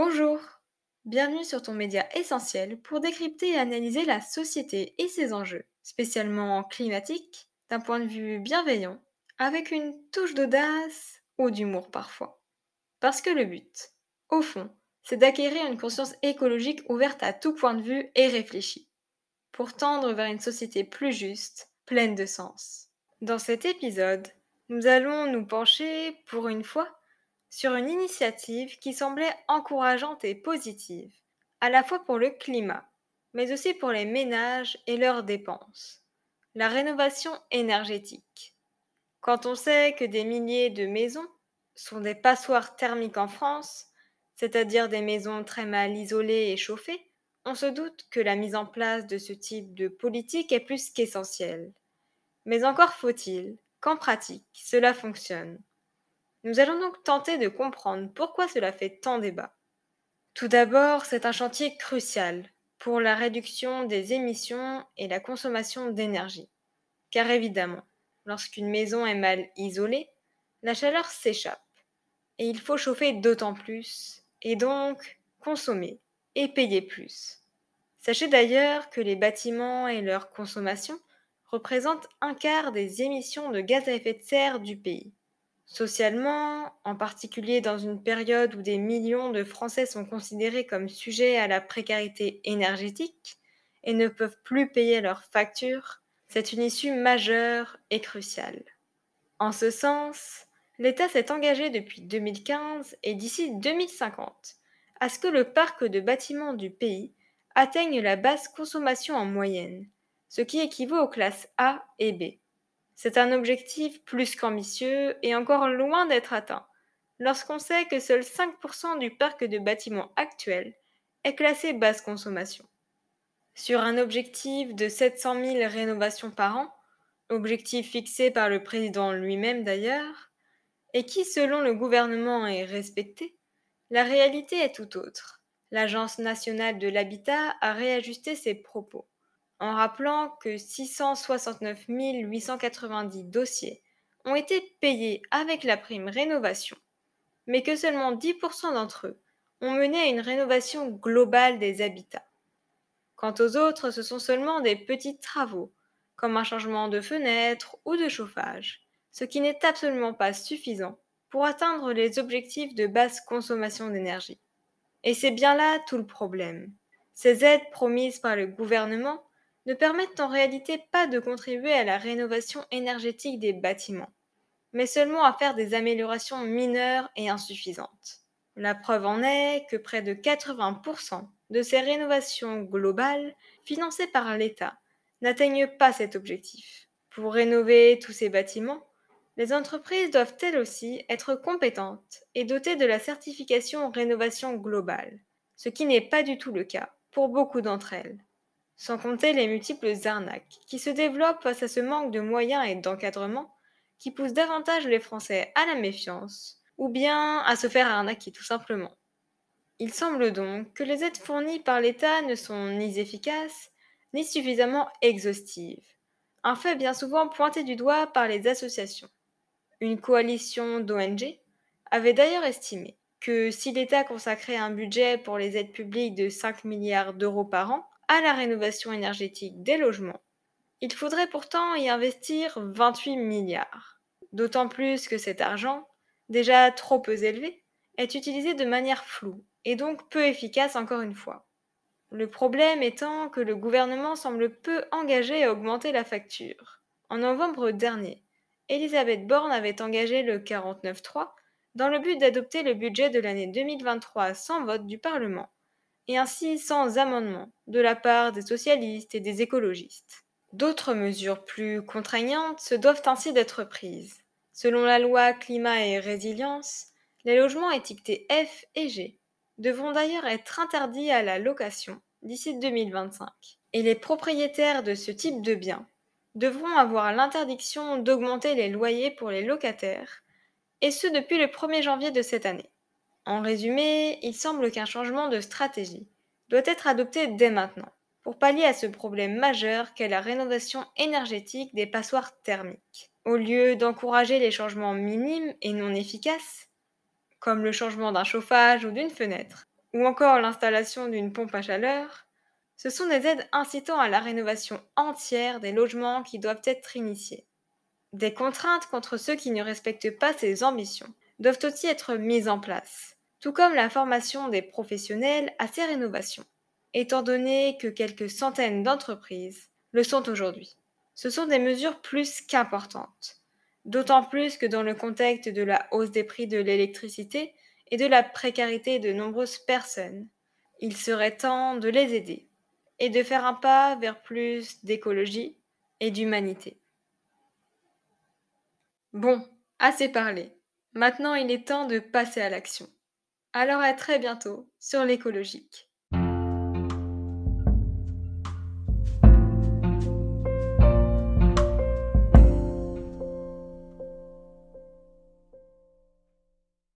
Bonjour, bienvenue sur ton média essentiel pour décrypter et analyser la société et ses enjeux, spécialement climatiques, d'un point de vue bienveillant, avec une touche d'audace ou d'humour parfois. Parce que le but, au fond, c'est d'acquérir une conscience écologique ouverte à tout point de vue et réfléchie, pour tendre vers une société plus juste, pleine de sens. Dans cet épisode, nous allons nous pencher, pour une fois, sur une initiative qui semblait encourageante et positive, à la fois pour le climat, mais aussi pour les ménages et leurs dépenses. La rénovation énergétique. Quand on sait que des milliers de maisons sont des passoires thermiques en France, c'est-à-dire des maisons très mal isolées et chauffées, on se doute que la mise en place de ce type de politique est plus qu'essentielle. Mais encore faut-il qu'en pratique, cela fonctionne. Nous allons donc tenter de comprendre pourquoi cela fait tant débat. Tout d'abord, c'est un chantier crucial pour la réduction des émissions et la consommation d'énergie. Car évidemment, lorsqu'une maison est mal isolée, la chaleur s'échappe et il faut chauffer d'autant plus et donc consommer et payer plus. Sachez d'ailleurs que les bâtiments et leur consommation représentent un quart des émissions de gaz à effet de serre du pays. Socialement, en particulier dans une période où des millions de Français sont considérés comme sujets à la précarité énergétique et ne peuvent plus payer leurs factures, c'est une issue majeure et cruciale. En ce sens, l'État s'est engagé depuis 2015 et d'ici 2050 à ce que le parc de bâtiments du pays atteigne la basse consommation en moyenne, ce qui équivaut aux classes A et B. C'est un objectif plus qu'ambitieux et encore loin d'être atteint, lorsqu'on sait que seul 5% du parc de bâtiments actuel est classé basse consommation. Sur un objectif de 700 000 rénovations par an, objectif fixé par le président lui-même d'ailleurs, et qui selon le gouvernement est respecté, la réalité est tout autre. L'Agence nationale de l'habitat a réajusté ses propos en rappelant que 669 890 dossiers ont été payés avec la prime rénovation, mais que seulement 10% d'entre eux ont mené à une rénovation globale des habitats. Quant aux autres, ce sont seulement des petits travaux, comme un changement de fenêtre ou de chauffage, ce qui n'est absolument pas suffisant pour atteindre les objectifs de basse consommation d'énergie. Et c'est bien là tout le problème. Ces aides promises par le gouvernement ne permettent en réalité pas de contribuer à la rénovation énergétique des bâtiments, mais seulement à faire des améliorations mineures et insuffisantes. La preuve en est que près de 80% de ces rénovations globales financées par l'État n'atteignent pas cet objectif. Pour rénover tous ces bâtiments, les entreprises doivent elles aussi être compétentes et dotées de la certification rénovation globale, ce qui n'est pas du tout le cas pour beaucoup d'entre elles sans compter les multiples arnaques qui se développent face à ce manque de moyens et d'encadrement qui poussent davantage les Français à la méfiance ou bien à se faire arnaquer tout simplement. Il semble donc que les aides fournies par l'État ne sont ni efficaces ni suffisamment exhaustives, un fait bien souvent pointé du doigt par les associations. Une coalition d'ONG avait d'ailleurs estimé que si l'État consacrait un budget pour les aides publiques de 5 milliards d'euros par an, à la rénovation énergétique des logements, il faudrait pourtant y investir 28 milliards. D'autant plus que cet argent, déjà trop peu élevé, est utilisé de manière floue et donc peu efficace encore une fois. Le problème étant que le gouvernement semble peu engagé à augmenter la facture. En novembre dernier, Elisabeth Borne avait engagé le 49.3 dans le but d'adopter le budget de l'année 2023 sans vote du Parlement et ainsi sans amendement de la part des socialistes et des écologistes. D'autres mesures plus contraignantes se doivent ainsi d'être prises. Selon la loi climat et résilience, les logements étiquetés F et G devront d'ailleurs être interdits à la location d'ici 2025. Et les propriétaires de ce type de biens devront avoir l'interdiction d'augmenter les loyers pour les locataires, et ce depuis le 1er janvier de cette année. En résumé, il semble qu'un changement de stratégie doit être adopté dès maintenant pour pallier à ce problème majeur qu'est la rénovation énergétique des passoires thermiques. Au lieu d'encourager les changements minimes et non efficaces, comme le changement d'un chauffage ou d'une fenêtre, ou encore l'installation d'une pompe à chaleur, ce sont des aides incitant à la rénovation entière des logements qui doivent être initiées. Des contraintes contre ceux qui ne respectent pas ces ambitions doivent aussi être mises en place, tout comme la formation des professionnels à ces rénovations, étant donné que quelques centaines d'entreprises le sont aujourd'hui. Ce sont des mesures plus qu'importantes, d'autant plus que dans le contexte de la hausse des prix de l'électricité et de la précarité de nombreuses personnes, il serait temps de les aider et de faire un pas vers plus d'écologie et d'humanité. Bon, assez parlé. Maintenant il est temps de passer à l'action. Alors à très bientôt sur l'écologique.